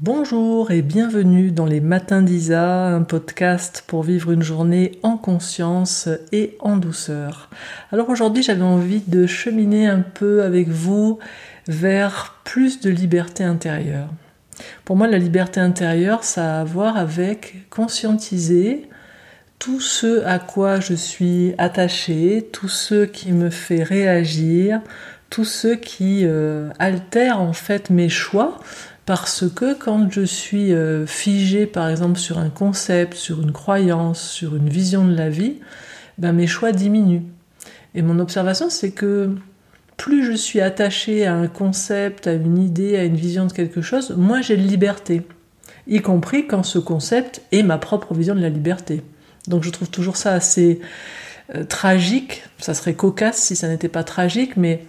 Bonjour et bienvenue dans les Matins d'Isa, un podcast pour vivre une journée en conscience et en douceur. Alors aujourd'hui j'avais envie de cheminer un peu avec vous vers plus de liberté intérieure. Pour moi la liberté intérieure ça a à voir avec conscientiser tout ce à quoi je suis attaché, tout ce qui me fait réagir, tout ce qui euh, altère en fait mes choix parce que quand je suis euh, figé par exemple sur un concept, sur une croyance, sur une vision de la vie, ben mes choix diminuent. Et mon observation c'est que plus je suis attaché à un concept, à une idée, à une vision de quelque chose, moins j'ai de liberté. Y compris quand ce concept est ma propre vision de la liberté. Donc je trouve toujours ça assez euh, tragique. Ça serait cocasse si ça n'était pas tragique, mais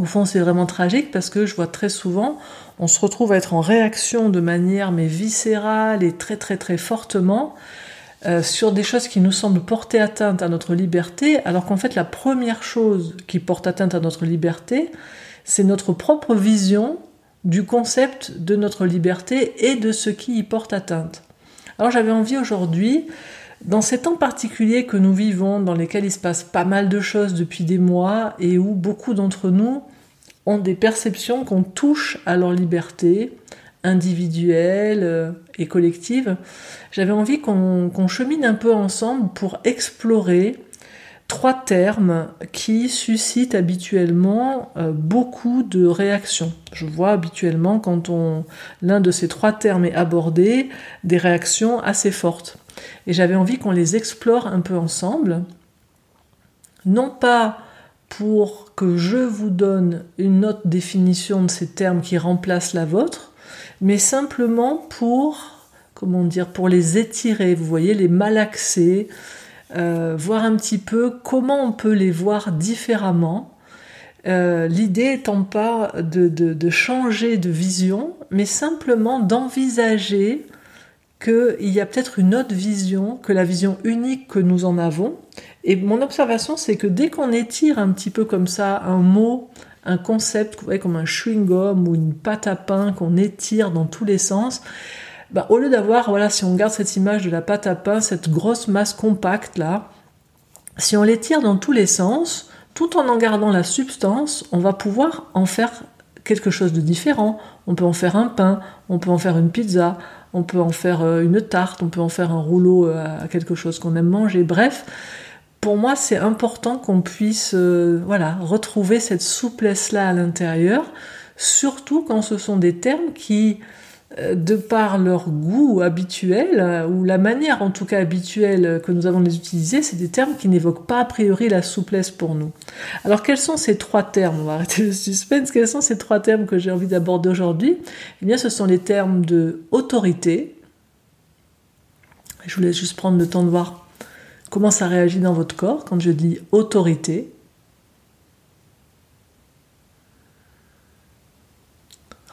au fond, c'est vraiment tragique parce que je vois très souvent, on se retrouve à être en réaction de manière mais viscérale et très très très fortement euh, sur des choses qui nous semblent porter atteinte à notre liberté, alors qu'en fait la première chose qui porte atteinte à notre liberté, c'est notre propre vision du concept de notre liberté et de ce qui y porte atteinte. Alors j'avais envie aujourd'hui dans ces temps particuliers que nous vivons, dans lesquels il se passe pas mal de choses depuis des mois et où beaucoup d'entre nous ont des perceptions qu'on touche à leur liberté individuelle euh, et collective, j'avais envie qu'on chemine un peu ensemble pour explorer trois termes qui suscitent habituellement euh, beaucoup de réactions. Je vois habituellement quand l'un de ces trois termes est abordé des réactions assez fortes. Et j'avais envie qu'on les explore un peu ensemble, non pas pour que je vous donne une autre définition de ces termes qui remplace la vôtre, mais simplement pour, comment dire, pour les étirer, vous voyez, les malaxer, euh, voir un petit peu comment on peut les voir différemment. Euh, l'idée étant pas de, de, changer de vision, mais simplement d'envisager qu'il y a peut-être une autre vision que la vision unique que nous en avons. Et mon observation, c'est que dès qu'on étire un petit peu comme ça un mot, un concept, comme un chewing-gum ou une pâte à pain qu'on étire dans tous les sens, bah, au lieu d'avoir, voilà, si on garde cette image de la pâte à pain, cette grosse masse compacte là, si on l'étire dans tous les sens, tout en en gardant la substance, on va pouvoir en faire quelque chose de différent. On peut en faire un pain, on peut en faire une pizza, on peut en faire euh, une tarte, on peut en faire un rouleau euh, à quelque chose qu'on aime manger. Bref, pour moi, c'est important qu'on puisse euh, voilà, retrouver cette souplesse-là à l'intérieur, surtout quand ce sont des termes qui de par leur goût habituel, euh, ou la manière en tout cas habituelle que nous avons de les utiliser, c'est des termes qui n'évoquent pas a priori la souplesse pour nous. Alors quels sont ces trois termes? On va arrêter le suspense. Quels sont ces trois termes que j'ai envie d'aborder aujourd'hui? Eh bien ce sont les termes de autorité. Je vous laisse juste prendre le temps de voir comment ça réagit dans votre corps quand je dis autorité.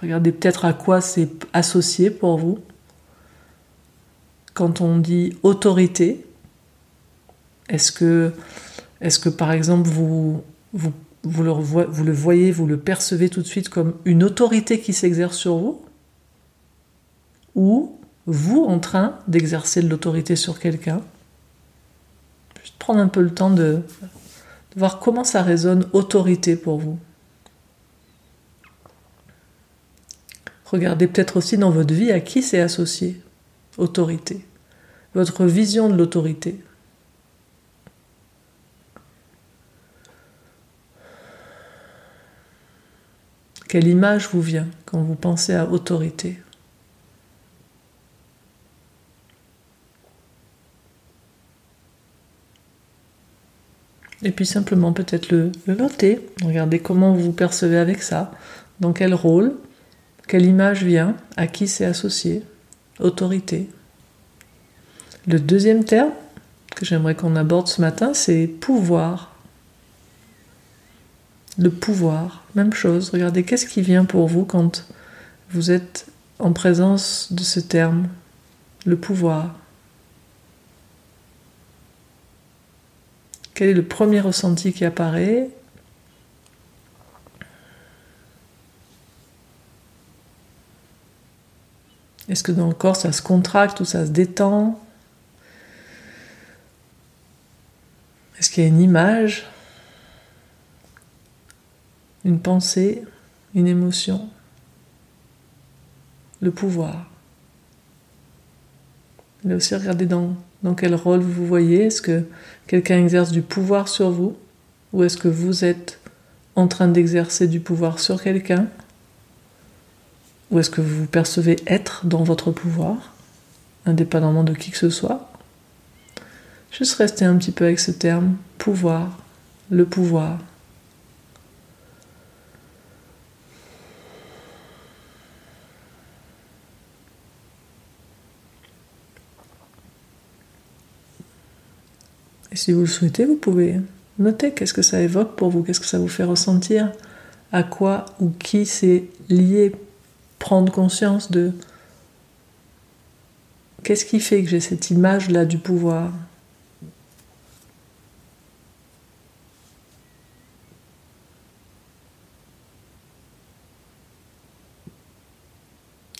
Regardez peut-être à quoi c'est associé pour vous. Quand on dit autorité, est-ce que, par exemple vous, le, voyez, vous le percevez tout de suite comme une autorité qui s'exerce sur vous? Ou vous en train d'exercer de l'autorité sur quelqu'un? Juste prendre un peu le temps de voir comment ça résonne autorité pour vous. Regardez peut-être aussi dans votre vie à qui c'est associé. Autorité. Votre vision de l'autorité. Quelle image vous vient quand vous pensez à autorité? Et puis simplement peut-être le, noter, regardez comment vous vous percevez avec ça, dans quel rôle, quelle image vient À qui c'est associé Autorité. Le deuxième terme que j'aimerais qu'on aborde ce matin, c'est pouvoir. Le pouvoir, même chose. Regardez, qu'est-ce qui vient pour vous quand vous êtes en présence de ce terme Le pouvoir? Quel est le premier ressenti qui apparaît? Est-ce que dans le corps ça se contracte ou ça se détend? Est-ce qu'il y a une image? Une pensée? Une émotion? Le pouvoir? Là aussi, regardez dans, dans quel rôle vous vous voyez? Est-ce que quelqu'un exerce du pouvoir sur vous? Ou est-ce que vous êtes en train d'exercer du pouvoir sur quelqu'un? Ou est-ce que vous vous percevez être dans votre pouvoir, indépendamment de qui que ce soit? Juste rester un petit peu avec ce terme, pouvoir, le pouvoir. Et si vous le souhaitez, vous pouvez noter qu'est-ce que ça évoque pour vous, qu'est-ce que ça vous fait ressentir, à quoi ou qui c'est lié, prendre conscience de qu'est-ce qui fait que j'ai cette image-là du pouvoir.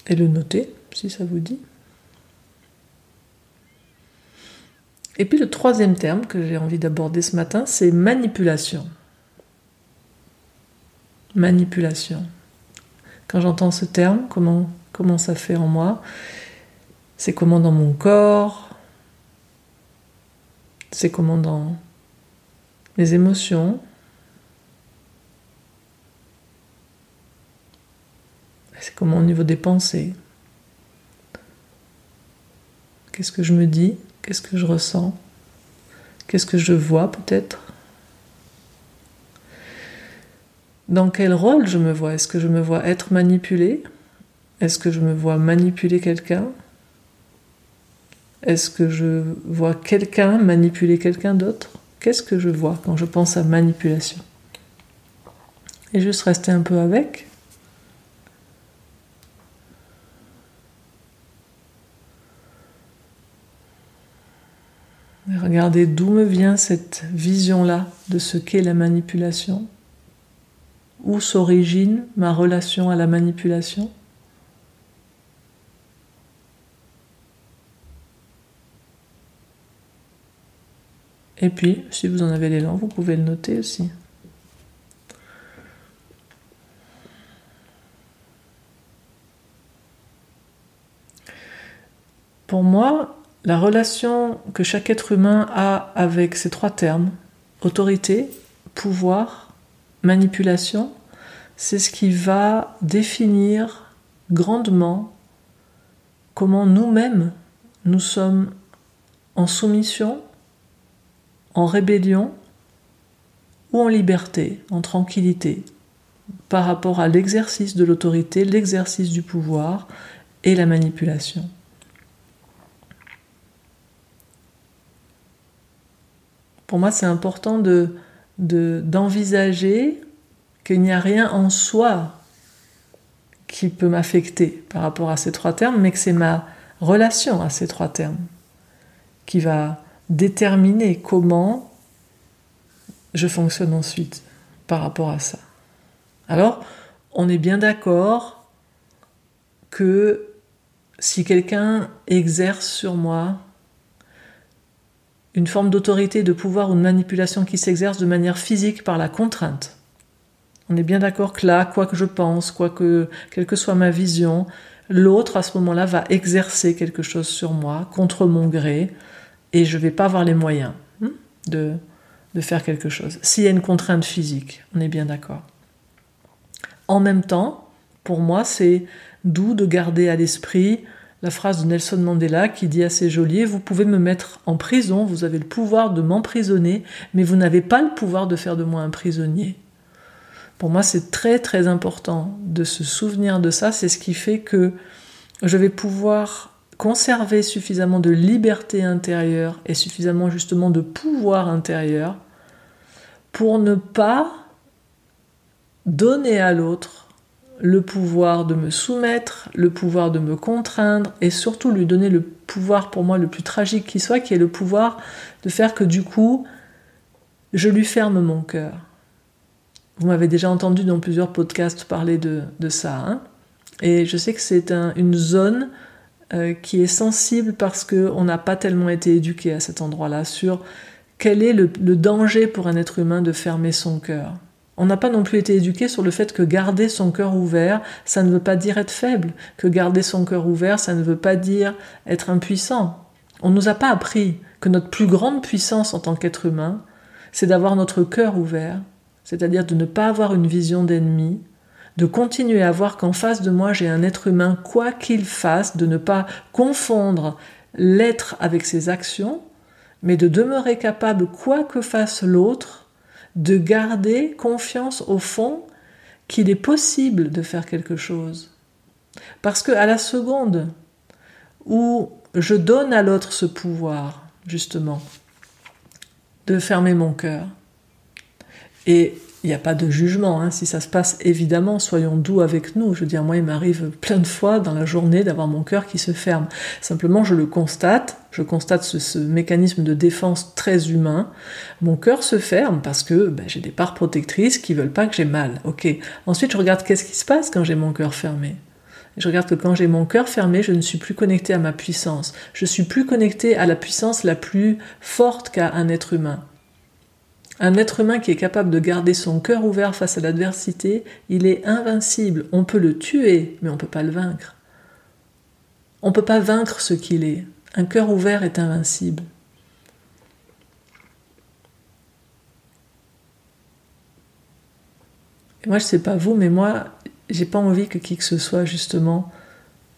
Et le noter, si ça vous dit. Et puis le troisième terme que j'ai envie d'aborder ce matin, c'est manipulation. Manipulation. Quand j'entends ce terme, comment, comment ça fait en moi? C'est comment dans mon corps? C'est comment dans mes émotions? C'est comment au niveau des pensées? Qu'est-ce que je me dis? Qu'est-ce que je ressens? Qu'est-ce que je vois peut-être? Dans quel rôle je me vois? Est-ce que je me vois être manipulé Est-ce que je me vois manipuler quelqu'un? Est-ce que je vois quelqu'un manipuler quelqu'un d'autre? Qu'est-ce que je vois quand je pense à manipulation? Et juste rester un peu avec. Regardez d'où me vient cette vision-là de ce qu'est la manipulation. Où s'origine ma relation à la manipulation? Et puis, si vous en avez l'élan, vous pouvez le noter aussi. Pour moi, la relation que chaque être humain a avec ces trois termes, autorité, pouvoir, manipulation, c'est ce qui va définir grandement comment nous-mêmes nous sommes en soumission, en rébellion ou en liberté, en tranquillité, par rapport à l'exercice de l'autorité, l'exercice du pouvoir et la manipulation. pour moi, c'est important de, d'envisager qu'il n'y a rien en soi qui peut m'affecter par rapport à ces trois termes, mais que c'est ma relation à ces trois termes qui va déterminer comment je fonctionne ensuite par rapport à ça. Alors, on est bien d'accord que si quelqu'un exerce sur moi une forme d'autorité, de pouvoir ou de manipulation qui s'exerce de manière physique par la contrainte. On est bien d'accord que là, quoi que je pense, quoi que, quelle que soit ma vision, l'autre à ce moment-là va exercer quelque chose sur moi contre mon gré et je ne vais pas avoir les moyens hmm, de, de faire quelque chose. S'il y a une contrainte physique, on est bien d'accord. En même temps, pour moi, c'est doux de garder à l'esprit la phrase de Nelson Mandela qui dit assez joli Vous pouvez me mettre en prison, vous avez le pouvoir de m'emprisonner, mais vous n'avez pas le pouvoir de faire de moi un prisonnier. Pour moi, c'est très très important de se souvenir de ça. C'est ce qui fait que je vais pouvoir conserver suffisamment de liberté intérieure et suffisamment justement de pouvoir intérieur pour ne pas donner à l'autre le pouvoir de me soumettre, le pouvoir de me contraindre et surtout lui donner le pouvoir pour moi le plus tragique qui soit, qui est le pouvoir de faire que du coup, je lui ferme mon cœur. Vous m'avez déjà entendu dans plusieurs podcasts parler de, ça. Hein. et je sais que c'est une zone euh, qui est sensible parce qu'on n'a pas tellement été éduqué à cet endroit-là sur quel est le, danger pour un être humain de fermer son cœur. On n'a pas non plus été éduqué sur le fait que garder son cœur ouvert, ça ne veut pas dire être faible, que garder son cœur ouvert, ça ne veut pas dire être impuissant. On ne nous a pas appris que notre plus grande puissance en tant qu'être humain, c'est d'avoir notre cœur ouvert, c'est-à-dire de ne pas avoir une vision d'ennemi, de continuer à voir qu'en face de moi j'ai un être humain, quoi qu'il fasse, de ne pas confondre l'être avec ses actions, mais de demeurer capable, quoi que fasse l'autre, de garder confiance au fond qu'il est possible de faire quelque chose. Parce que à la seconde où je donne à l'autre ce pouvoir, justement, de fermer mon cœur, et il n'y a pas de jugement. Hein. Si ça se passe, évidemment, soyons doux avec nous. Je veux dire, moi, il m'arrive plein de fois dans la journée d'avoir mon cœur qui se ferme. Simplement, je le constate. Je constate ce, mécanisme de défense très humain. Mon cœur se ferme parce que ben, j'ai des parts protectrices qui veulent pas que j'ai mal. Ok. Ensuite, je regarde qu'est-ce qui se passe quand j'ai mon cœur fermé. Je regarde que quand j'ai mon cœur fermé, je ne suis plus connecté à ma puissance. Je suis plus connecté à la puissance la plus forte qu'a un être humain. Un être humain qui est capable de garder son cœur ouvert face à l'adversité, il est invincible. On peut le tuer, mais on ne peut pas le vaincre. On ne peut pas vaincre ce qu'il est. Un cœur ouvert est invincible. Et moi, je ne sais pas vous, mais moi, j'ai pas envie que qui que ce soit, justement,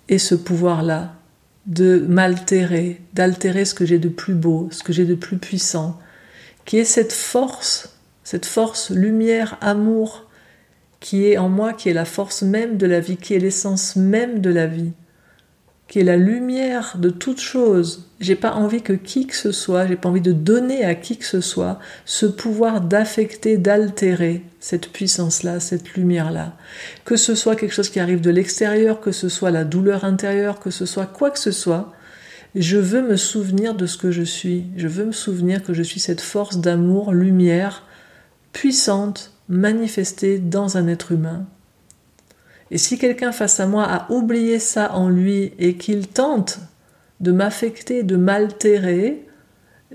ait ce pouvoir-là de m'altérer, d'altérer ce que j'ai de plus beau, ce que j'ai de plus puissant, qui est cette force, cette force lumière, amour, qui est en moi, qui est la force même de la vie, qui est l'essence même de la vie, qui est la lumière de toute chose. J'ai pas envie que qui que ce soit, j'ai pas envie de donner à qui que ce soit ce pouvoir d'affecter, d'altérer cette puissance-là, cette lumière-là. Que ce soit quelque chose qui arrive de l'extérieur, que ce soit la douleur intérieure, que ce soit quoi que ce soit, je veux me souvenir de ce que je suis. Je veux me souvenir que je suis cette force d'amour, lumière, puissante, manifestée dans un être humain. Et si quelqu'un face à moi a oublié ça en lui et qu'il tente de m'affecter, de m'altérer,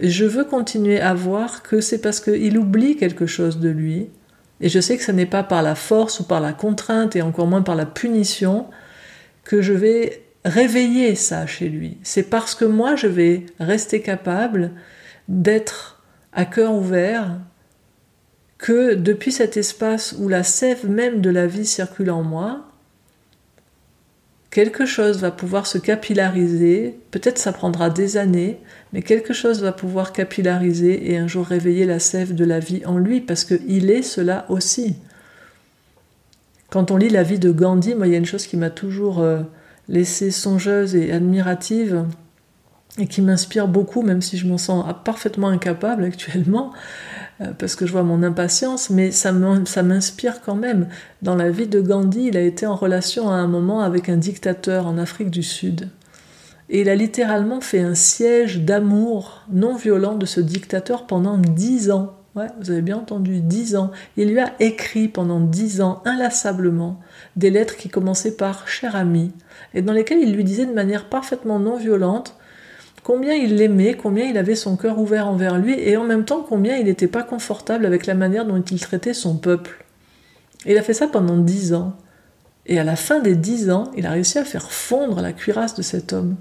je veux continuer à voir que c'est parce qu'il oublie quelque chose de lui. Et je sais que ce n'est pas par la force ou par la contrainte et encore moins par la punition que je vais réveiller ça chez lui. C'est parce que moi, je vais rester capable d'être à cœur ouvert que depuis cet espace où la sève même de la vie circule en moi, quelque chose va pouvoir se capillariser, peut-être ça prendra des années, mais quelque chose va pouvoir capillariser et un jour réveiller la sève de la vie en lui, parce qu'il est cela aussi. Quand on lit la vie de Gandhi, moi il y a une chose qui m'a toujours euh, laissée songeuse et admirative et qui m'inspire beaucoup, même si je m'en sens parfaitement incapable actuellement, euh, parce que je vois mon impatience, mais ça m'inspire quand même. Dans la vie de Gandhi, il a été en relation à un moment avec un dictateur en Afrique du Sud. Et il a littéralement fait un siège d'amour non violent de ce dictateur pendant dix ans. Ouais, vous avez bien entendu, dix ans. Il lui a écrit pendant dix ans, inlassablement, des lettres qui commençaient par cher ami, et dans lesquelles il lui disait de manière parfaitement non violente combien il l'aimait, combien il avait son cœur ouvert envers lui, et en même temps combien il n'était pas confortable avec la manière dont il traitait son peuple. il a fait ça pendant dix ans. Et à la fin des dix ans, il a réussi à faire fondre la cuirasse de cet homme.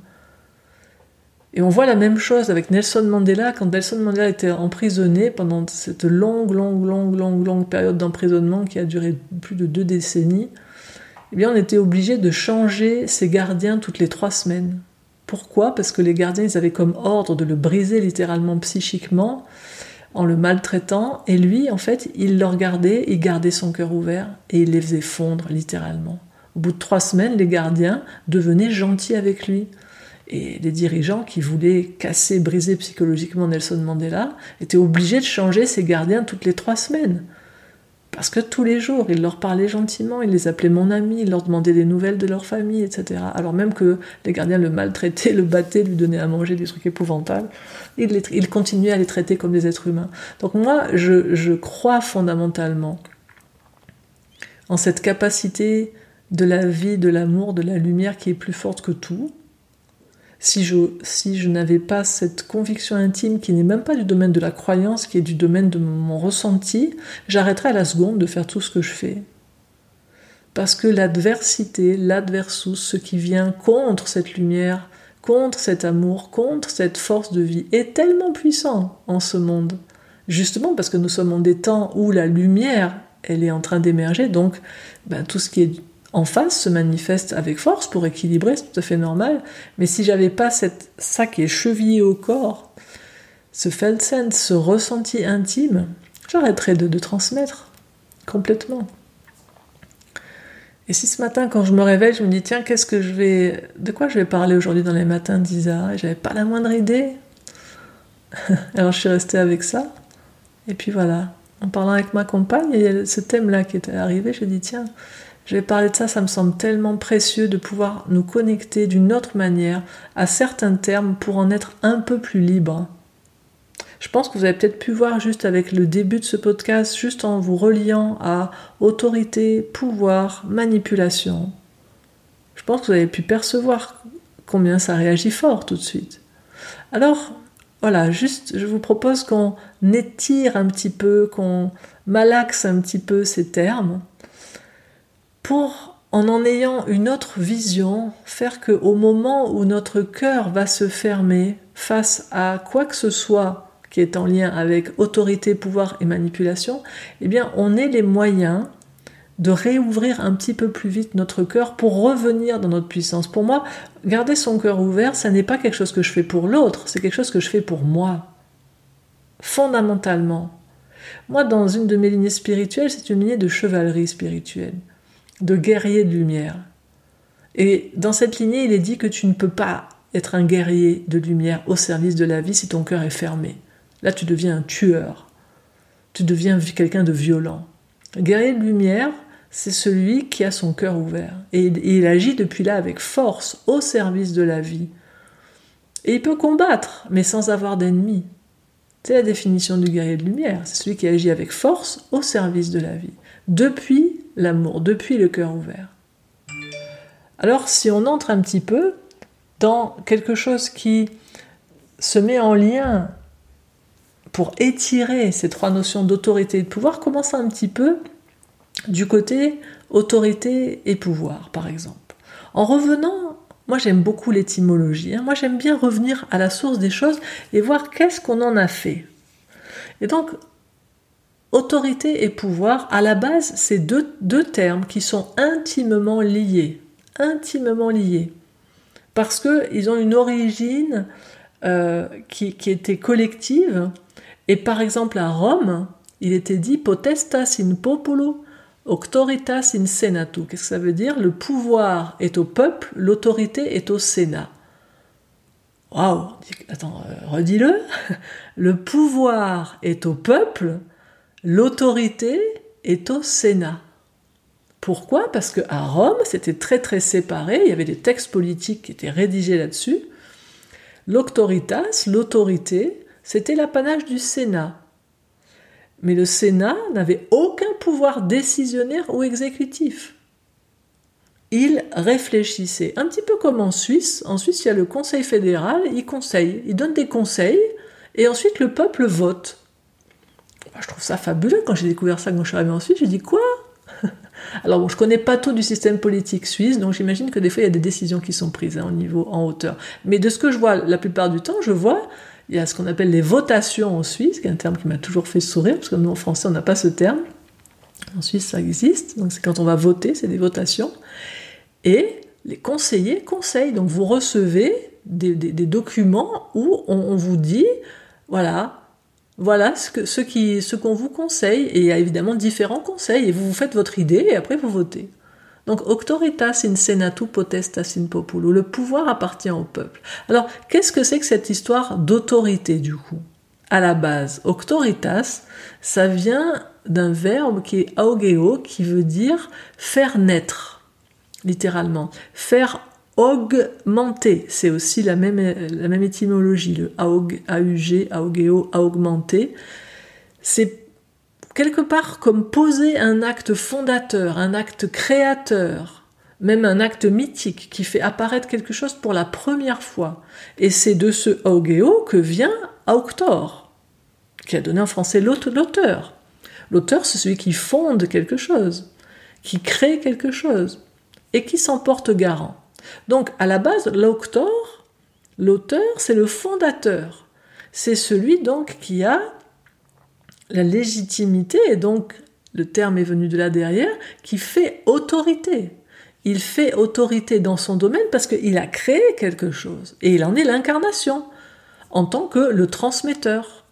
Et on voit la même chose avec Nelson Mandela, quand Nelson Mandela était emprisonné pendant cette longue, longue, longue, longue, longue période d'emprisonnement qui a duré plus de deux décennies, eh bien on était obligé de changer ses gardiens toutes les trois semaines. Pourquoi? Parce que les gardiens, ils avaient comme ordre de le briser littéralement psychiquement en le maltraitant, et lui, en fait, il le regardait, il gardait son cœur ouvert, et il les faisait fondre littéralement. Au bout de trois semaines, les gardiens devenaient gentils avec lui. Et les dirigeants qui voulaient casser, briser psychologiquement Nelson Mandela étaient obligés de changer ses gardiens toutes les trois semaines. Parce que tous les jours, il leur parlait gentiment, il les appelait mon ami, il leur demandait des nouvelles de leur famille, etc. Alors même que les gardiens le maltraitaient, le battaient, lui donnaient à manger des trucs épouvantables, il, continuait à les traiter comme des êtres humains. Donc moi, je, je crois fondamentalement en cette capacité de la vie, de l'amour, de la lumière qui est plus forte que tout, si je, si je n'avais pas cette conviction intime qui n'est même pas du domaine de la croyance, qui est du domaine de mon ressenti, j'arrêterais à la seconde de faire tout ce que je fais. Parce que l'adversité, l'adversus, ce qui vient contre cette lumière, contre cet amour, contre cette force de vie, est tellement puissant en ce monde. Justement parce que nous sommes en des temps où la lumière, elle est en train d'émerger, donc ben, tout ce qui est en face se manifeste avec force pour équilibrer, c'est tout à fait normal. Mais si j'avais pas cette, ça qui est chevillé au corps, ce Felsen, ce ressenti intime, j'arrêterais de, de transmettre complètement. Et si ce matin, quand je me réveille, je me dis tiens, qu'est-ce que je vais, de quoi je vais parler aujourd'hui dans les matins d'Isa? Et j'avais pas la moindre idée. Alors je suis restée avec ça. Et puis voilà, en parlant avec ma compagne, il y a ce thème-là qui était arrivé. Je dis tiens, je vais parler de ça, ça me semble tellement précieux de pouvoir nous connecter d'une autre manière à certains termes pour en être un peu plus libre. Je pense que vous avez peut-être pu voir juste avec le début de ce podcast, juste en vous reliant à autorité, pouvoir, manipulation. Je pense que vous avez pu percevoir combien ça réagit fort tout de suite. Alors, voilà, juste, je vous propose qu'on étire un petit peu, qu'on malaxe un petit peu ces termes pour, en en ayant une autre vision, faire que au moment où notre cœur va se fermer face à quoi que ce soit qui est en lien avec autorité, pouvoir et manipulation, eh bien, on ait les moyens de réouvrir un petit peu plus vite notre cœur pour revenir dans notre puissance. Pour moi, garder son cœur ouvert, ça n'est pas quelque chose que je fais pour l'autre, c'est quelque chose que je fais pour moi. Fondamentalement. Moi, dans une de mes lignées spirituelles, c'est une lignée de chevalerie spirituelle de guerrier de lumière. Et dans cette lignée, il est dit que tu ne peux pas être un guerrier de lumière au service de la vie si ton cœur est fermé. Là, tu deviens un tueur. Tu deviens quelqu'un de violent. guerrier de lumière, c'est celui qui a son cœur ouvert. Et il agit depuis là avec force au service de la vie. Et il peut combattre, mais sans avoir d'ennemis. C'est la définition du guerrier de lumière. C'est celui qui agit avec force au service de la vie. Depuis l'amour, depuis le cœur ouvert. Alors si on entre un petit peu dans quelque chose qui se met en lien pour étirer ces trois notions d'autorité et de pouvoir, commence un petit peu du côté autorité et pouvoir, par exemple. En revenant, moi j'aime beaucoup l'étymologie, hein. moi j'aime bien revenir à la source des choses et voir qu'est-ce qu'on en a fait. Et donc, Autorité et pouvoir, à la base, c'est deux, deux termes qui sont intimement liés. Intimement liés. Parce qu'ils ont une origine euh, qui, était collective. Et par exemple, à Rome, il était dit potestas in populo, auctoritas in senatu. Qu'est-ce que ça veut dire? Le pouvoir est au peuple, l'autorité est au Sénat. Waouh Attends, euh, redis-le. Le pouvoir est au peuple, L'autorité est au Sénat. Pourquoi? Parce qu'à Rome, c'était très très séparé, il y avait des textes politiques qui étaient rédigés là-dessus. L'autoritas, l'autorité, c'était l'apanage du Sénat. Mais le Sénat n'avait aucun pouvoir décisionnaire ou exécutif. Il réfléchissait, un petit peu comme en Suisse. En Suisse, il y a le Conseil fédéral, il conseille, il donne des conseils, et ensuite le peuple vote je trouve ça fabuleux. Quand j'ai découvert ça quand je suis arrivée en Suisse, j'ai dit quoi? Alors bon, je connais pas tout du système politique suisse, donc j'imagine que des fois il y a des décisions qui sont prises hein, au niveau en hauteur. Mais de ce que je vois la plupart du temps, je vois il y a ce qu'on appelle les votations en Suisse, qui est un terme qui m'a toujours fait sourire, parce que nous en français on n'a pas ce terme. En Suisse ça existe, donc c'est quand on va voter, c'est des votations. Et les conseillers conseillent, donc vous recevez des, documents où on vous dit, voilà, voilà ce qui ce qu'on vous conseille. Et il y a évidemment différents conseils. Et vous vous faites votre idée et après vous votez. Donc auctoritas in senatu potestas in populo, le pouvoir appartient au peuple. Alors qu'est-ce que c'est que cette histoire d'autorité du coup? À la base, auctoritas, ça vient d'un verbe qui est augeo qui veut dire faire naître littéralement, faire augmenter, c'est aussi la même, la même étymologie, le aug, aug, augeo, augmenter. C'est quelque part comme poser un acte fondateur, un acte créateur même un acte mythique qui fait apparaître quelque chose pour la première fois. Et c'est de ce Augeo que vient Auctor, qui a donné en français l'auteur. L'auteur, c'est celui qui fonde quelque chose, qui crée quelque chose, et qui s'en porte garant. Donc, à la base, l'auteur, c'est le fondateur. C'est celui donc qui a la légitimité, et donc le terme est venu de là derrière, qui fait autorité. Il fait autorité dans son domaine parce qu'il a créé quelque chose, et il en est l'incarnation, en tant que le transmetteur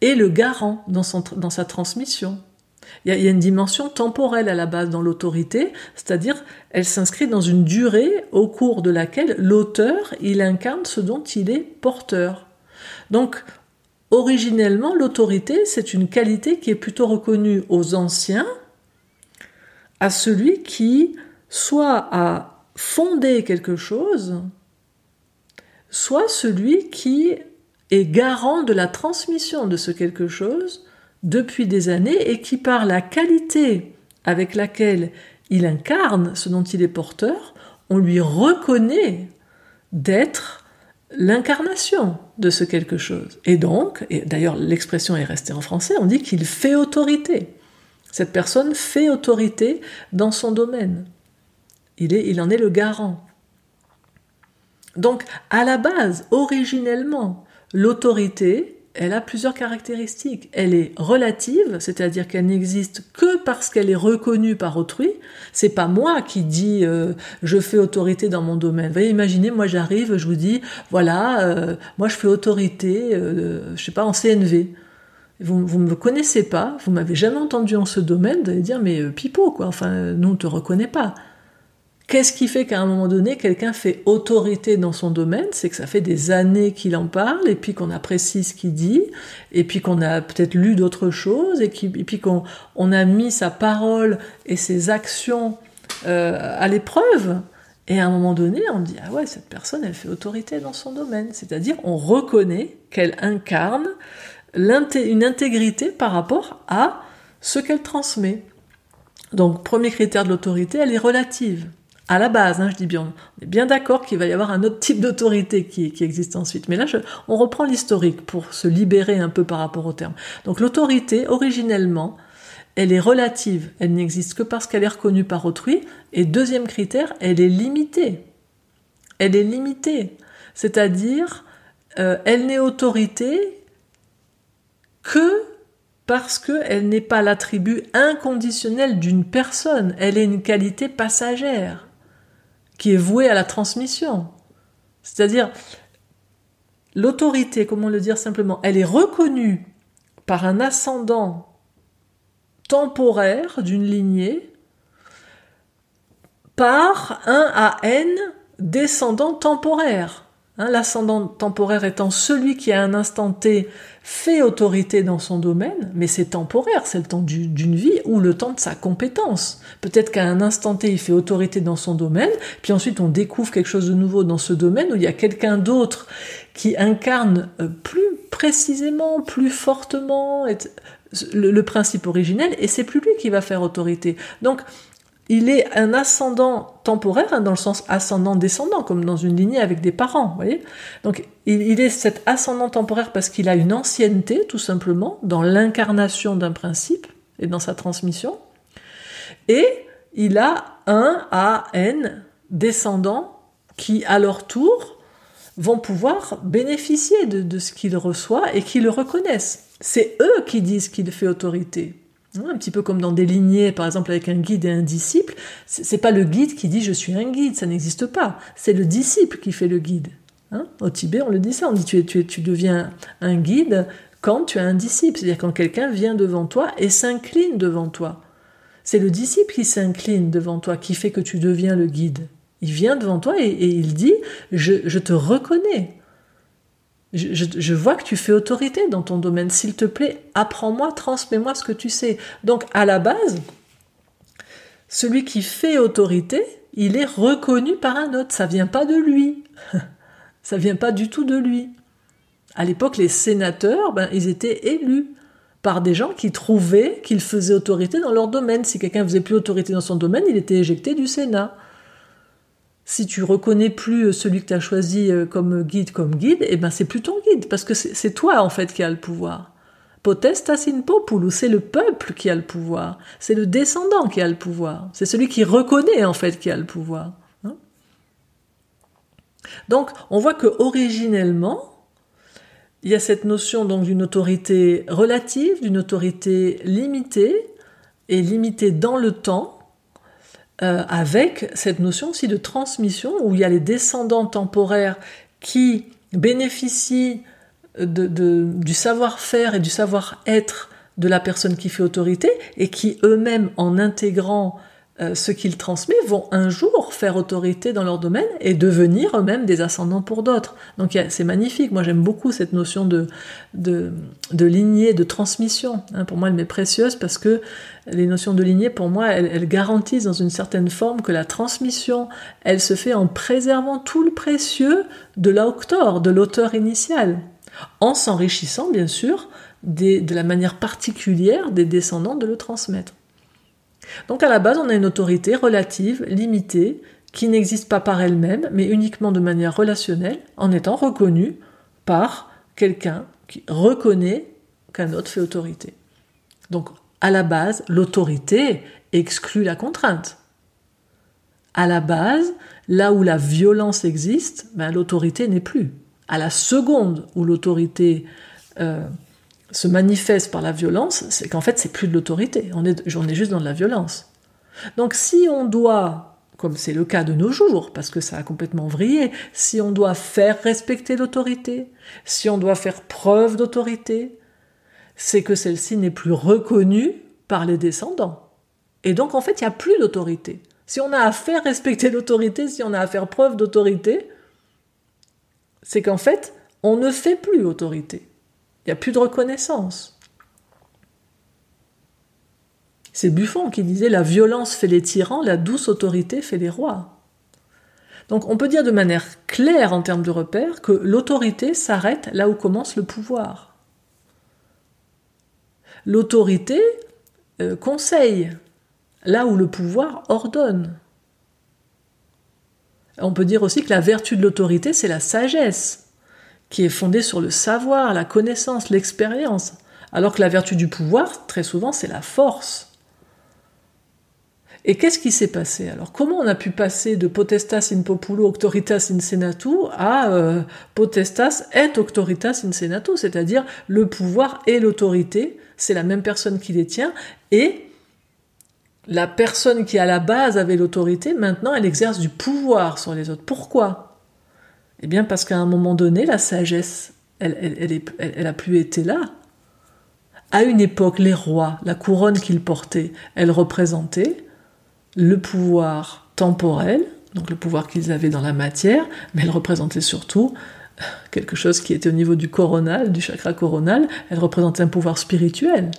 et le garant dans sa transmission. Il y, a, une dimension temporelle à la base dans l'autorité, c'est-à-dire elle s'inscrit dans une durée au cours de laquelle l'auteur, il incarne ce dont il est porteur. Donc, originellement, l'autorité, c'est une qualité qui est plutôt reconnue aux anciens, à celui qui soit a fondé quelque chose, soit celui qui est garant de la transmission de ce quelque chose depuis des années et qui par la qualité avec laquelle il incarne ce dont il est porteur, on lui reconnaît d'être l'incarnation de ce quelque chose. Et donc, et d'ailleurs l'expression est restée en français, on dit qu'il fait autorité. Cette personne fait autorité dans son domaine. Il, est, il en est le garant. Donc, à la base, originellement, l'autorité, elle a plusieurs caractéristiques. Elle est relative, c'est-à-dire qu'elle n'existe que parce qu'elle est reconnue par autrui. C'est pas moi qui dis euh, je fais autorité dans mon domaine. Vous voyez, imaginez, moi j'arrive, je vous dis voilà, euh, moi je fais autorité, euh, je sais pas en CNV. Vous, vous me connaissez pas, vous m'avez jamais entendu en ce domaine, vous allez dire mais pipeau quoi. Enfin, nous on te reconnaît pas. Qu'est-ce qui fait qu'à un moment donné, quelqu'un fait autorité dans son domaine? C'est que ça fait des années qu'il en parle, et puis qu'on apprécie ce qu'il dit, et puis qu'on a peut-être lu d'autres choses, et, puis qu'on on a mis sa parole et ses actions euh, à l'épreuve. Et à un moment donné, on dit ah ouais, cette personne, elle fait autorité dans son domaine. C'est-à-dire, on reconnaît qu'elle incarne une intégrité par rapport à ce qu'elle transmet. Donc, premier critère de l'autorité, elle est relative à la base, hein, je dis bien, on est bien d'accord qu'il va y avoir un autre type d'autorité qui, existe ensuite. Mais là, on reprend l'historique pour se libérer un peu par rapport au terme. Donc l'autorité, originellement, elle est relative, elle n'existe que parce qu'elle est reconnue par autrui. Et deuxième critère, elle est limitée. Elle est limitée. C'est-à-dire, euh, elle n'est autorité que parce qu'elle n'est pas l'attribut inconditionnel d'une personne, elle est une qualité passagère qui est voué à la transmission. C'est-à-dire, l'autorité, comment le dire simplement, elle est reconnue par un ascendant temporaire d'une lignée par un à n descendant temporaire. Hein, l'ascendant temporaire étant celui qui à un instant T fait autorité dans son domaine, mais c'est temporaire, c'est le temps d'une vie ou le temps de sa compétence. Peut-être qu'à un instant T, il fait autorité dans son domaine, puis ensuite on découvre quelque chose de nouveau dans ce domaine où il y a quelqu'un d'autre qui incarne euh, plus précisément, plus fortement le, le principe originel, et c'est plus lui qui va faire autorité. Donc il est un ascendant temporaire, hein, dans le sens ascendant-descendant, comme dans une lignée avec des parents, vous voyez Donc, il, est cet ascendant temporaire parce qu'il a une ancienneté, tout simplement, dans l'incarnation d'un principe et dans sa transmission. Et il a un à n descendants qui, à leur tour, vont pouvoir bénéficier de, de ce qu'il reçoit et qui le reconnaissent. C'est eux qui disent qu'il fait autorité. Un petit peu comme dans des lignées, par exemple avec un guide et un disciple, c'est pas le guide qui dit je suis un guide, ça n'existe pas. C'est le disciple qui fait le guide. Hein Au Tibet, on le dit ça, on dit tu, tu, tu deviens un guide quand tu as un disciple, c'est-à-dire quand quelqu'un vient devant toi et s'incline devant toi. C'est le disciple qui s'incline devant toi qui fait que tu deviens le guide. Il vient devant toi et, il dit je te reconnais. Je, vois que tu fais autorité dans ton domaine. S'il te plaît, apprends-moi, transmets-moi ce que tu sais. Donc, à la base, celui qui fait autorité, il est reconnu par un autre. Ça vient pas de lui. Ça vient pas du tout de lui. À l'époque, les sénateurs, ben, ils étaient élus par des gens qui trouvaient qu'ils faisaient autorité dans leur domaine. Si quelqu'un faisait plus autorité dans son domaine, il était éjecté du Sénat. Si tu reconnais plus celui que tu as choisi comme guide comme guide, eh ben c'est plus ton guide parce que c'est toi en fait qui a le pouvoir. Potestas in populus, c'est le peuple qui a le pouvoir, c'est le descendant qui a le pouvoir, c'est celui qui reconnaît en fait qui a le pouvoir. Hein. donc on voit que originellement, il y a cette notion donc d'une autorité relative, d'une autorité limitée et limitée dans le temps, euh, avec cette notion aussi de transmission où il y a les descendants temporaires qui bénéficient du savoir-faire et du savoir-être de la personne qui fait autorité et qui eux-mêmes, en intégrant euh, ce qu'ils transmettent, vont un jour faire autorité dans leur domaine et devenir eux-mêmes des ascendants pour d'autres. Donc c'est magnifique. Moi j'aime beaucoup cette notion de, de, lignée, de transmission. Hein, pour moi elle m'est précieuse parce que les notions de lignée, pour moi, elles, elles garantissent dans une certaine forme que la transmission, elle se fait en préservant tout le précieux de l'auteur, de l'auteur initial en s'enrichissant bien sûr de la manière particulière des descendants de le transmettre. Donc à la base, on a une autorité relative, limitée, qui n'existe pas par elle-même, mais uniquement de manière relationnelle, en étant reconnue par quelqu'un qui reconnaît qu'un autre fait autorité. Donc à la base, l'autorité exclut la contrainte. À la base, là où la violence existe, ben, l'autorité n'est plus à la seconde où l'autorité euh, se manifeste par la violence, c'est qu'en fait, c'est plus de l'autorité. On est, est juste dans de la violence. Donc, si on doit, comme c'est le cas de nos jours, parce que ça a complètement vrillé, si on doit faire respecter l'autorité, si on doit faire preuve d'autorité, c'est que celle-ci n'est plus reconnue par les descendants. Et donc, en fait, il n'y a plus d'autorité. Si on a à faire respecter l'autorité, si on a à faire preuve d'autorité, c'est qu'en fait, on ne fait plus autorité. Il n'y a plus de reconnaissance. C'est Buffon qui disait La violence fait les tyrans, la douce autorité fait les rois. Donc on peut dire de manière claire en termes de repère que l'autorité s'arrête là où commence le pouvoir. L'autorité euh, conseille là où le pouvoir ordonne. On peut dire aussi que la vertu de l'autorité, c'est la sagesse, qui est fondée sur le savoir, la connaissance, l'expérience, alors que la vertu du pouvoir, très souvent, c'est la force. Et qu'est-ce qui s'est passé alors? Comment on a pu passer de potestas in populo auctoritas in senatu à euh, potestas et auctoritas in senatu, c'est-à-dire le pouvoir et l'autorité, c'est la même personne qui les tient, et la personne qui à la base avait l'autorité, maintenant elle exerce du pouvoir sur les autres. Pourquoi? Eh bien parce qu'à un moment donné, la sagesse, elle, elle, plus été là. À une époque, les rois, la couronne qu'ils portaient, elle représentait le pouvoir temporel, donc le pouvoir qu'ils avaient dans la matière, mais elle représentait surtout quelque chose qui était au niveau du coronal, du chakra coronal, elle représentait un pouvoir spirituel.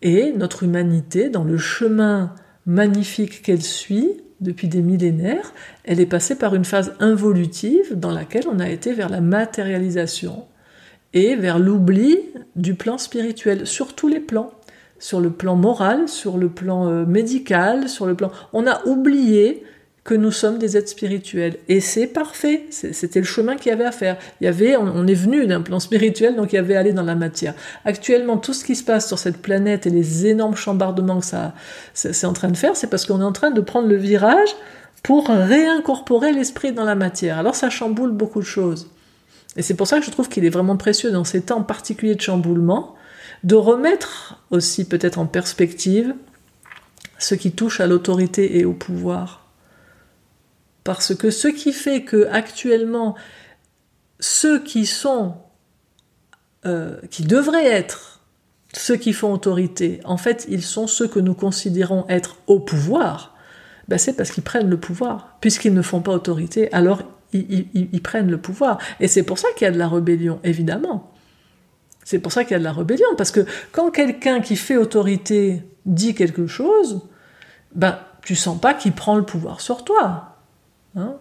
Et notre humanité, dans le chemin magnifique qu'elle suit depuis des millénaires, elle est passée par une phase involutive dans laquelle on a été vers la matérialisation et vers l'oubli du plan spirituel sur tous les plans, sur le plan moral, sur le plan euh, médical, sur le plan... On a oublié que nous sommes des êtres spirituels. Et c'est parfait. C'était le chemin qu'il y avait à faire. Il y avait, on, est venu d'un plan spirituel, donc il y avait à aller dans la matière. Actuellement, tout ce qui se passe sur cette planète et les énormes chambardements que ça, c'est en train de faire, c'est parce qu'on est en train de prendre le virage pour réincorporer l'esprit dans la matière. Alors ça chamboule beaucoup de choses. Et c'est pour ça que je trouve qu'il est vraiment précieux dans ces temps particuliers de chamboulement, de remettre aussi peut-être en perspective ce qui touche à l'autorité et au pouvoir parce que ce qui fait que actuellement, ceux qui sont, euh, qui devraient être ceux qui font autorité, en fait, ils sont ceux que nous considérons être au pouvoir, ben c'est parce qu'ils prennent le pouvoir. Puisqu'ils ne font pas autorité, alors ils, ils prennent le pouvoir. Et c'est pour ça qu'il y a de la rébellion, évidemment. C'est pour ça qu'il y a de la rébellion, parce que quand quelqu'un qui fait autorité dit quelque chose, ben, tu sens pas qu'il prend le pouvoir sur toi. Hein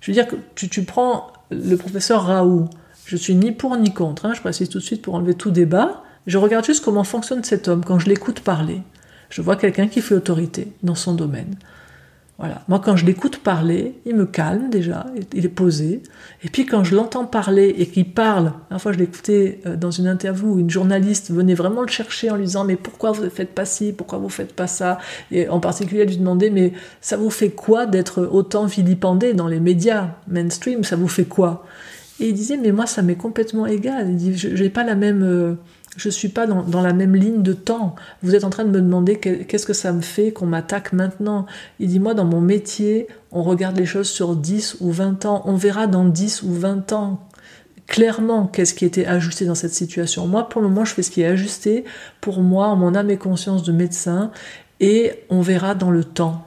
je veux dire que tu, prends le professeur Raoult, je suis ni pour ni contre, hein, je précise tout de suite pour enlever tout débat, je regarde juste comment fonctionne cet homme quand je l'écoute parler. Je vois quelqu'un qui fait autorité dans son domaine. Voilà. Moi, quand je l'écoute parler, il me calme déjà, il est posé. Et puis quand je l'entends parler et qu'il parle, une fois je l'écoutais euh, dans une interview où une journaliste venait vraiment le chercher en lui disant mais pourquoi vous ne faites pas ci, pourquoi vous ne faites pas ça, et en particulier lui demandait mais ça vous fait quoi d'être autant vilipendé dans les médias mainstream, ça vous fait quoi? Et il disait mais moi ça m'est complètement égal. Il dit j'ai pas la même euh, je ne suis pas dans, la même ligne de temps. Vous êtes en train de me demander qu'est-ce que ça me fait qu'on m'attaque maintenant. Il dit, moi, dans mon métier, on regarde les choses sur 10 ou 20 ans. On verra dans 10 ou 20 ans clairement qu'est-ce qui était ajusté dans cette situation. Moi, pour le moment, je fais ce qui est ajusté pour moi, mon âme et conscience de médecin, et on verra dans le temps.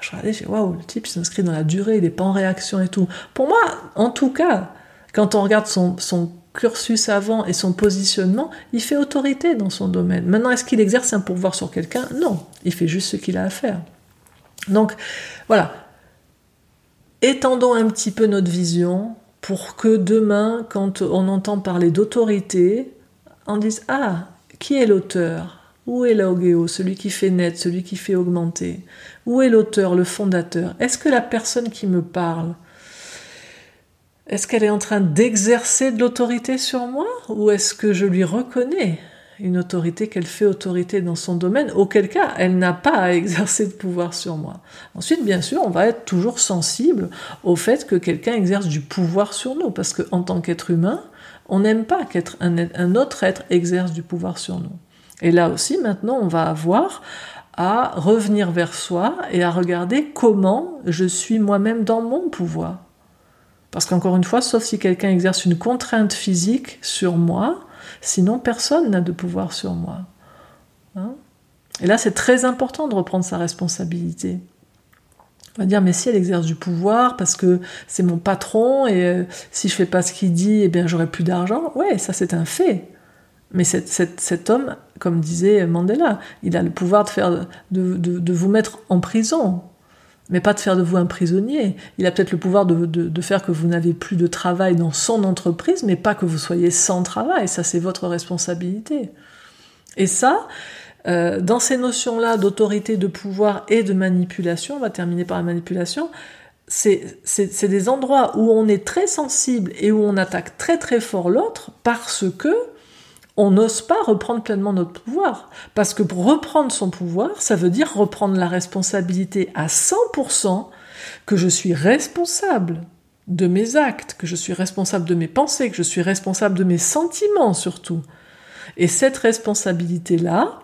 Je regardais, je waouh, le type s'inscrit dans la durée, il n'est pas en réaction et tout. Pour moi, en tout cas, quand on regarde son, son cursus avant et son positionnement, il fait autorité dans son domaine. Maintenant, est-ce qu'il exerce un pouvoir sur quelqu'un? Non, il fait juste ce qu'il a à faire. Donc, voilà. Étendons un petit peu notre vision pour que demain, quand on entend parler d'autorité, on dise Ah, qui est l'auteur? Où est l'ogéo, celui qui fait naître, celui qui fait augmenter Où est l'auteur, le fondateur? Est-ce que la personne qui me parle, est-ce qu'elle est en train d'exercer de l'autorité sur moi ou est-ce que je lui reconnais une autorité qu'elle fait autorité dans son domaine, auquel cas elle n'a pas à exercer de pouvoir sur moi? Ensuite, bien sûr, on va être toujours sensible au fait que quelqu'un exerce du pouvoir sur nous, parce qu'en tant qu'être humain, on n'aime pas qu'un un autre être exerce du pouvoir sur nous. Et là aussi, maintenant, on va avoir à revenir vers soi et à regarder comment je suis moi-même dans mon pouvoir. Parce qu'encore une fois, sauf si quelqu'un exerce une contrainte physique sur moi, sinon personne n'a de pouvoir sur moi. Hein? Et là, c'est très important de reprendre sa responsabilité. On va dire, mais si elle exerce du pouvoir parce que c'est mon patron et euh, si je fais pas ce qu'il dit, eh bien j'aurai plus d'argent. Ouais, ça c'est un fait. Mais cet, homme, comme disait Mandela, il a le pouvoir de vous mettre en prison mais pas de faire de vous un prisonnier. Il a peut-être le pouvoir de, faire que vous n'avez plus de travail dans son entreprise, mais pas que vous soyez sans travail. Ça, c'est votre responsabilité. Et ça, euh, dans ces notions-là d'autorité, de pouvoir et de manipulation, on va terminer par la manipulation, c'est des endroits où on est très sensible et où on attaque très très fort l'autre parce que on n'ose pas reprendre pleinement notre pouvoir. Parce que reprendre son pouvoir, ça veut dire reprendre la responsabilité à 100%, que je suis responsable de mes actes, que je suis responsable de mes pensées, que je suis responsable de mes sentiments surtout. Et cette responsabilité-là,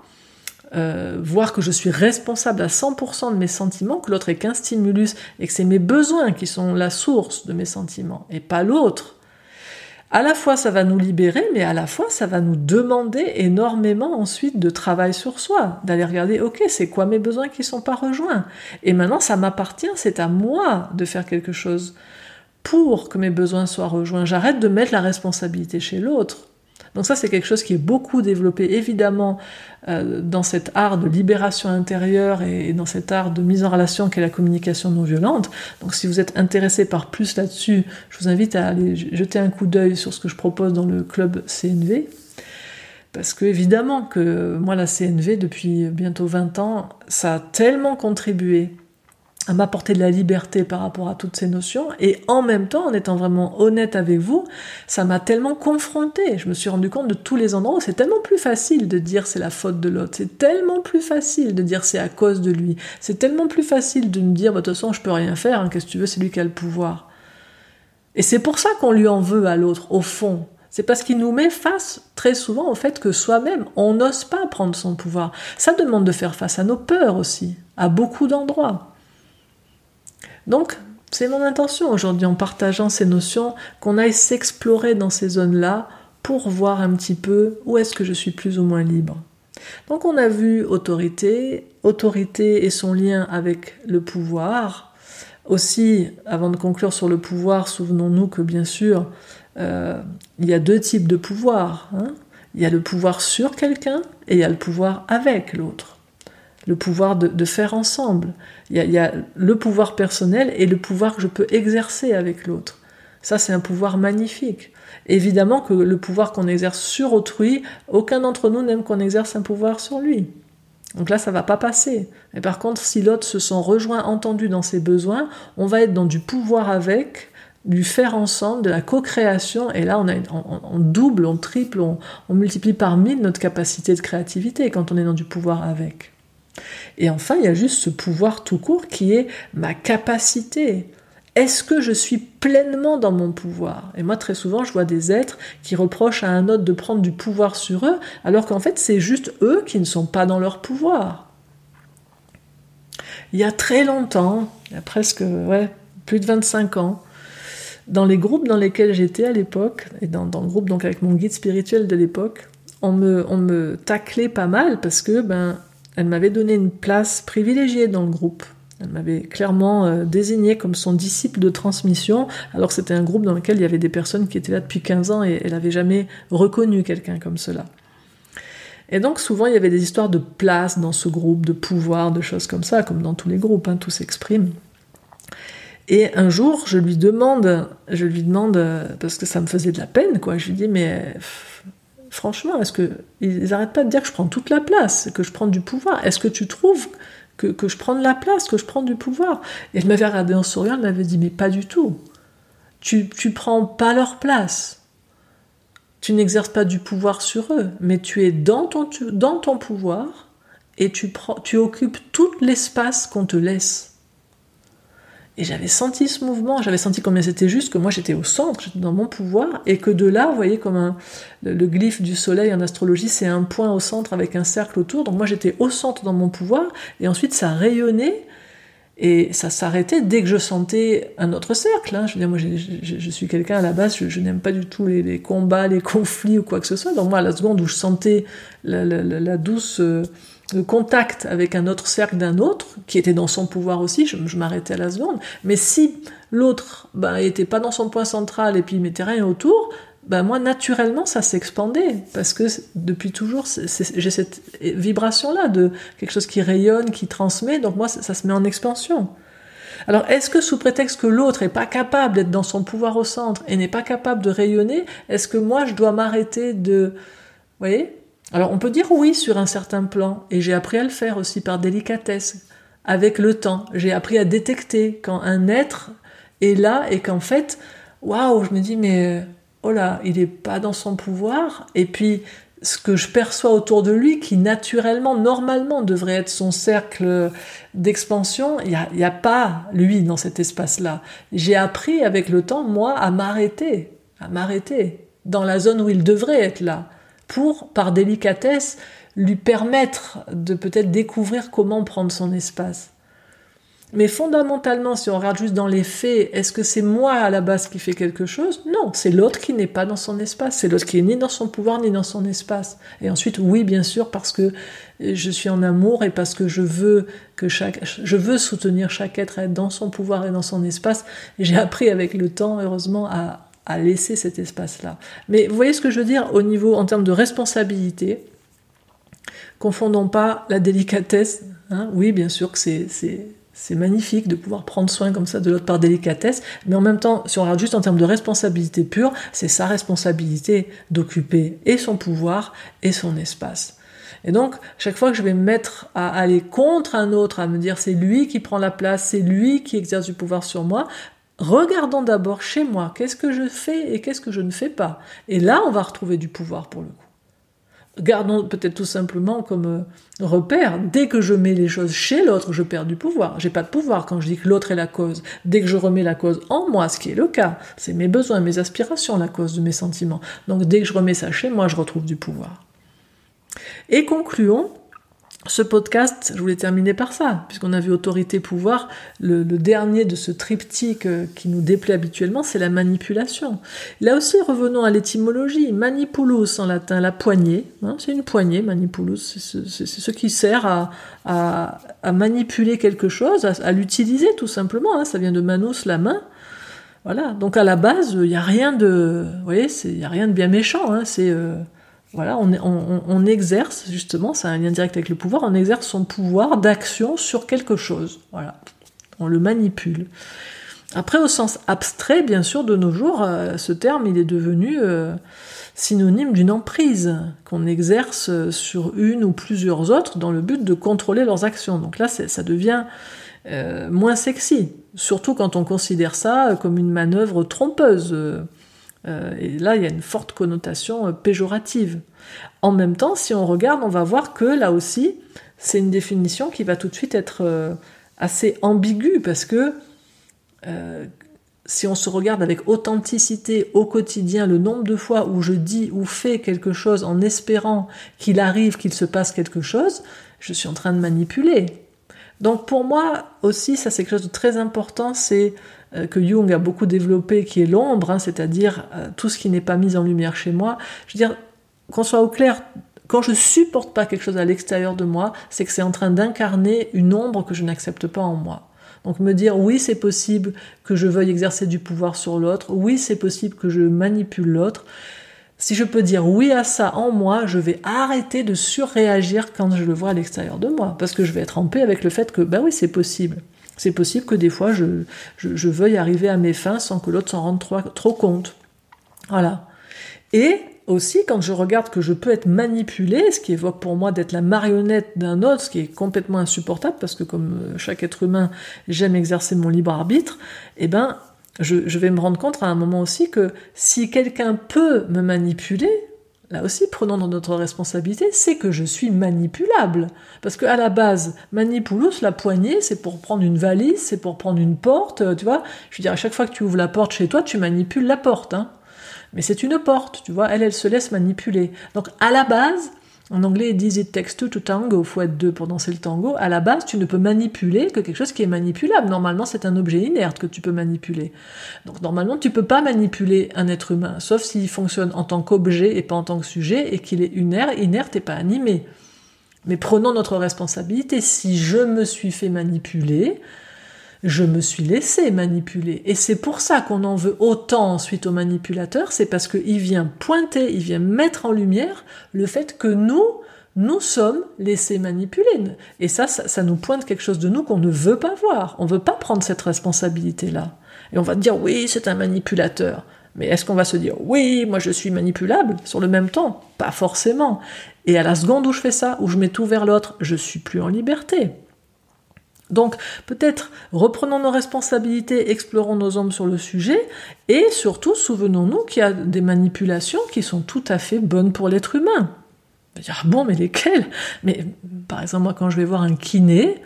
euh, voir que je suis responsable à 100% de mes sentiments, que l'autre est qu'un stimulus et que c'est mes besoins qui sont la source de mes sentiments et pas l'autre, à la fois ça va nous libérer, mais à la fois ça va nous demander énormément ensuite de travail sur soi, d'aller regarder, ok, c'est quoi mes besoins qui sont pas rejoints? Et maintenant, ça m'appartient, c'est à moi de faire quelque chose pour que mes besoins soient rejoints. J'arrête de mettre la responsabilité chez l'autre. Donc ça, c'est quelque chose qui est beaucoup développé, évidemment, euh, dans cet art de libération intérieure et, dans cet art de mise en relation qu'est la communication non violente. Donc si vous êtes intéressé par plus là-dessus, je vous invite à aller jeter un coup d'œil sur ce que je propose dans le club CNV. Parce que évidemment que moi, la CNV, depuis bientôt 20 ans, ça a tellement contribué à m'apporter de la liberté par rapport à toutes ces notions. Et en même temps en étant vraiment honnête avec vous ça m'a tellement confronté je me suis rendu compte de tous les endroits où c'est tellement plus facile de dire c'est la faute de l'autre. C'est tellement plus facile de dire c'est à cause de lui. C'est tellement plus facile de me dire bah, de toute façon je peux rien faire hein, qu'est-ce que tu veux c'est lui qui a le pouvoir. Et c'est pour ça qu'on lui en veut à l'autre au fond. C'est parce qu'il nous met face très souvent au fait que soi-même, on n'ose pas prendre son pouvoir. Ça demande de faire face à nos peurs aussi, à beaucoup d'endroits. Donc, c'est mon intention aujourd'hui en partageant ces notions qu'on aille s'explorer dans ces zones-là pour voir un petit peu où est-ce que je suis plus ou moins libre. Donc on a vu autorité, autorité et son lien avec le pouvoir. Aussi, avant de conclure sur le pouvoir, souvenons-nous que bien sûr, euh, il y a deux types de pouvoir. Hein. Il y a le pouvoir sur quelqu'un et il y a le pouvoir avec l'autre le pouvoir de, faire ensemble. Il y, a, le pouvoir personnel et le pouvoir que je peux exercer avec l'autre. Ça, c'est un pouvoir magnifique. Évidemment que le pouvoir qu'on exerce sur autrui, aucun d'entre nous n'aime qu'on exerce un pouvoir sur lui. Donc là, ça va pas passer. Mais par contre, si l'autre se sent rejoint, entendu dans ses besoins, on va être dans du pouvoir avec, du faire ensemble, de la co-création, et là on, double, on triple, on, multiplie par mille notre capacité de créativité quand on est dans du pouvoir avec. Et enfin, il y a juste ce pouvoir tout court qui est ma capacité. Est-ce que je suis pleinement dans mon pouvoir? Et moi, très souvent, je vois des êtres qui reprochent à un autre de prendre du pouvoir sur eux, alors qu'en fait, c'est juste eux qui ne sont pas dans leur pouvoir. Il y a très longtemps, il y a presque plus de 25 ans, dans les groupes dans lesquels j'étais à l'époque, et dans, le groupe donc avec mon guide spirituel de l'époque, on me, on me taclait pas mal parce que ben, elle m'avait donné une place privilégiée dans le groupe. Elle m'avait clairement euh, désigné comme son disciple de transmission, alors c'était un groupe dans lequel il y avait des personnes qui étaient là depuis 15 ans et elle n'avait jamais reconnu quelqu'un comme cela. Et donc souvent il y avait des histoires de place dans ce groupe, de pouvoir, de choses comme ça, comme dans tous les groupes, hein, tout s'exprime. Et un jour, je lui demande, je lui demande, euh, parce que ça me faisait de la peine, quoi. Je lui dis, mais franchement, est-ce que ils n'arrêtent pas de dire que je prends toute la place, que je prends du pouvoir? Est-ce que tu trouves que, je prends de la place, que je prends du pouvoir? Et elle m'avait regardé en souriant, elle m'avait dit, mais pas du tout. Tu, tu prends pas leur place. Tu n'exerces pas du pouvoir sur eux, mais tu es dans ton, dans ton pouvoir et tu, prends, tu occupes tout l'espace qu'on te laisse. Et j'avais senti ce mouvement, j'avais senti combien c'était juste que moi j'étais au centre, j'étais dans mon pouvoir, et que de là, vous voyez, comme un, le, glyphe du soleil en astrologie, c'est un point au centre avec un cercle autour. Donc moi j'étais au centre dans mon pouvoir, et ensuite ça rayonnait, et ça s'arrêtait dès que je sentais un autre cercle. Hein. Je veux dire, moi je, suis quelqu'un à la base, je, n'aime pas du tout les, combats, les conflits ou quoi que ce soit. Donc moi, à la seconde où je sentais la, la douce. Euh, le contact avec un autre cercle d'un autre, qui était dans son pouvoir aussi, je, m'arrêtais à la seconde. Mais si l'autre bah, était pas dans son point central et puis il mettait rien autour, bah, moi, naturellement, ça s'expandait. Parce que depuis toujours, j'ai cette vibration-là de quelque chose qui rayonne, qui transmet. Donc moi, ça, se met en expansion. Alors, est-ce que sous prétexte que l'autre n'est pas capable d'être dans son pouvoir au centre et n'est pas capable de rayonner, est-ce que moi, je dois m'arrêter de... Vous voyez? Alors on peut dire oui sur un certain plan, et j'ai appris à le faire aussi par délicatesse, avec le temps. J'ai appris à détecter quand un être est là et qu'en fait, waouh, je me dis mais oh là, il n'est pas dans son pouvoir, et puis ce que je perçois autour de lui, qui naturellement, normalement devrait être son cercle d'expansion, il n'y a pas lui dans cet espace-là. J'ai appris avec le temps, moi, à m'arrêter, à m'arrêter dans la zone où il devrait être là pour, par délicatesse, lui permettre de peut-être découvrir comment prendre son espace. Mais fondamentalement, si on regarde juste dans les faits, est-ce que c'est moi à la base qui fais quelque chose? Non, c'est l'autre qui n'est pas dans son espace, c'est l'autre qui est ni dans son pouvoir ni dans son espace. Et ensuite, oui, bien sûr, parce que je suis en amour et parce que je veux que chaque, je veux soutenir chaque être être dans son pouvoir et dans son espace. J'ai appris avec le temps, heureusement, à, à laisser cet espace-là. Mais vous voyez ce que je veux dire au niveau, en termes de responsabilité, confondons pas la délicatesse. Hein. oui, bien sûr que c'est, c'est, magnifique de pouvoir prendre soin comme ça de l'autre par délicatesse, mais en même temps, si on regarde juste en termes de responsabilité pure, c'est sa responsabilité d'occuper et son pouvoir et son espace. Et donc, chaque fois que je vais me mettre à aller contre un autre, à me dire c'est lui qui prend la place, c'est lui qui exerce du pouvoir sur moi, regardons d'abord chez moi, qu'est-ce que je fais et qu'est-ce que je ne fais pas. Et là, on va retrouver du pouvoir pour le coup. Gardons peut-être tout simplement comme euh, repère, dès que je mets les choses chez l'autre, je perds du pouvoir. J'ai pas de pouvoir quand je dis que l'autre est la cause. Dès que je remets la cause en moi, ce qui est le cas, c'est mes besoins, mes aspirations la cause de mes sentiments. Donc dès que je remets ça chez moi, je retrouve du pouvoir. Et concluons ce podcast, je voulais terminer par ça, puisqu'on a vu autorité, pouvoir. Le, dernier de ce triptyque euh, qui nous déplaît habituellement, c'est la manipulation. Là aussi, revenons à l'étymologie. Manipulus en latin, la poignée. Hein, c'est une poignée, manipulus. C'est ce qui sert à, manipuler quelque chose, à, l'utiliser tout simplement. Hein. ça vient de manus, la main. Voilà. Donc à la base, il n'y a rien de, vous voyez, il y a rien de bien méchant. Hein. c'est euh, voilà, on, exerce justement, c'est un lien direct avec le pouvoir, on exerce son pouvoir d'action sur quelque chose. Voilà, on le manipule. Après, au sens abstrait, bien sûr, de nos jours, euh, ce terme, il est devenu euh, synonyme d'une emprise qu'on exerce sur une ou plusieurs autres dans le but de contrôler leurs actions. Donc là, ça devient euh, moins sexy, surtout quand on considère ça comme une manœuvre trompeuse. Et là, il y a une forte connotation péjorative. En même temps, si on regarde, on va voir que là aussi, c'est une définition qui va tout de suite être assez ambiguë parce que euh, si on se regarde avec authenticité au quotidien, le nombre de fois où je dis ou fais quelque chose en espérant qu'il arrive, qu'il se passe quelque chose, je suis en train de manipuler. Donc pour moi aussi, ça c'est quelque chose de très important, c'est euh, que Jung a beaucoup développé, qui est l'ombre, hein, c'est-à-dire euh, tout ce qui n'est pas mis en lumière chez moi. Je veux dire, qu'on soit au clair, quand je supporte pas quelque chose à l'extérieur de moi, c'est que c'est en train d'incarner une ombre que je n'accepte pas en moi. Donc me dire oui c'est possible que je veuille exercer du pouvoir sur l'autre, oui c'est possible que je manipule l'autre. Si je peux dire oui à ça en moi, je vais arrêter de surréagir quand je le vois à l'extérieur de moi, parce que je vais être en paix avec le fait que ben oui c'est possible. C'est possible que des fois je, veuille arriver à mes fins sans que l'autre s'en rende trop, compte. Voilà. Et aussi, quand je regarde que je peux être manipulé, ce qui évoque pour moi d'être la marionnette d'un autre, ce qui est complètement insupportable, parce que comme euh, chaque être humain, j'aime exercer mon libre arbitre, eh ben, je, vais me rendre compte à un moment aussi que si quelqu'un peut me manipuler, là aussi, prenons notre responsabilité, c'est que je suis manipulable. Parce qu'à la base, manipulus, la poignée, c'est pour prendre une valise, c'est pour prendre une porte, tu vois. Je veux dire, à chaque fois que tu ouvres la porte chez toi, tu manipules la porte, hein. Mais c'est une porte, tu vois, elle, elle se laisse manipuler. Donc à la base, en anglais, ils it takes two to tango, faut être deux pour danser le tango. À la base, tu ne peux manipuler que quelque chose qui est manipulable. Normalement, c'est un objet inerte que tu peux manipuler. Donc normalement, tu peux pas manipuler un être humain, sauf s'il fonctionne en tant qu'objet et pas en tant que sujet, et qu'il est inerte et pas animé. Mais prenons notre responsabilité. Si je me suis fait manipuler, je me suis laissé manipuler. Et c'est pour ça qu'on en veut autant ensuite au manipulateur, c'est parce qu'il vient pointer, il vient mettre en lumière le fait que nous, nous sommes laissés manipuler. Et ça, ça, nous pointe quelque chose de nous qu'on ne veut pas voir. On ne veut pas prendre cette responsabilité-là. Et on va dire, oui, c'est un manipulateur. Mais est-ce qu'on va se dire, oui, moi je suis manipulable sur le même temps? Pas forcément. Et à la seconde où je fais ça, où je mets tout vers l'autre, je suis plus en liberté. Donc peut-être reprenons nos responsabilités, explorons nos ombres sur le sujet, et surtout souvenons-nous qu'il y a des manipulations qui sont tout à fait bonnes pour l'être humain. On va dire, ah bon, mais lesquelles? Mais par exemple, moi quand je vais voir un kiné,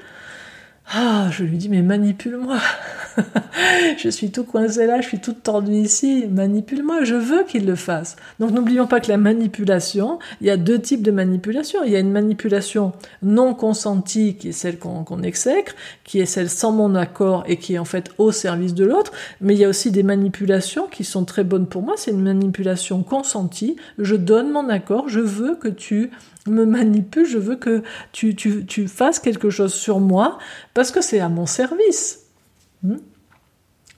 ah, je lui dis, mais manipule-moi. je suis tout coincé là, je suis toute tordue ici, manipule-moi, je veux qu'il le fasse. Donc n'oublions pas que la manipulation, il y a deux types de manipulation. Il y a une manipulation non consentie, qui est celle qu'on exècre, qui est celle sans mon accord et qui est en fait au service de l'autre. Mais il y a aussi des manipulations qui sont très bonnes pour moi. C'est une manipulation consentie. Je donne mon accord, je veux que tu me manipules, je veux que tu, tu, tu fasses quelque chose sur moi parce que c'est à mon service. Hmm?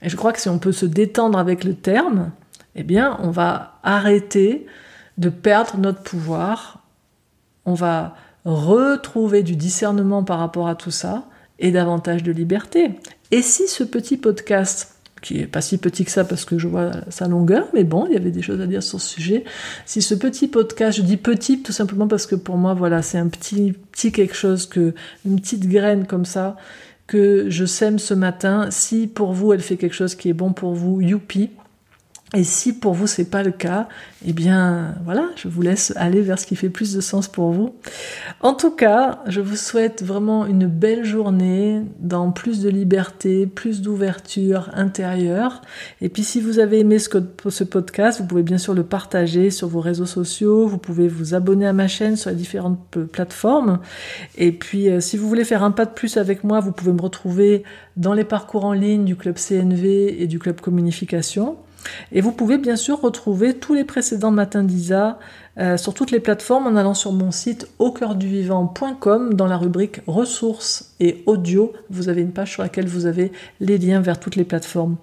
Et je crois que si on peut se détendre avec le terme, eh bien, on va arrêter de perdre notre pouvoir, on va retrouver du discernement par rapport à tout ça et davantage de liberté. Et si ce petit podcast, qui est pas si petit que ça parce que je vois sa longueur, mais bon, il y avait des choses à dire sur ce sujet. Si ce petit podcast, je dis petit tout simplement parce que pour moi, voilà, c'est un petit, petit quelque chose que, une petite graine comme ça, que je sème ce matin. Si pour vous elle fait quelque chose qui est bon pour vous, youpi. Et si pour vous c'est pas le cas, eh bien voilà, je vous laisse aller vers ce qui fait plus de sens pour vous. En tout cas, je vous souhaite vraiment une belle journée dans plus de liberté, plus d'ouverture intérieure. Et puis si vous avez aimé ce podcast, vous pouvez bien sûr le partager sur vos réseaux sociaux, vous pouvez vous abonner à ma chaîne sur les différentes plateformes. Et puis euh, si vous voulez faire un pas de plus avec moi, vous pouvez me retrouver dans les parcours en ligne du club CNV et du club Communication. Et vous pouvez bien sûr retrouver tous les précédents matins d'Isa euh, sur toutes les plateformes en allant sur mon site au vivant.com dans la rubrique ressources et audio. Vous avez une page sur laquelle vous avez les liens vers toutes les plateformes.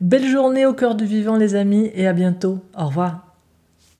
Belle journée au cœur du vivant les amis et à bientôt. Au revoir.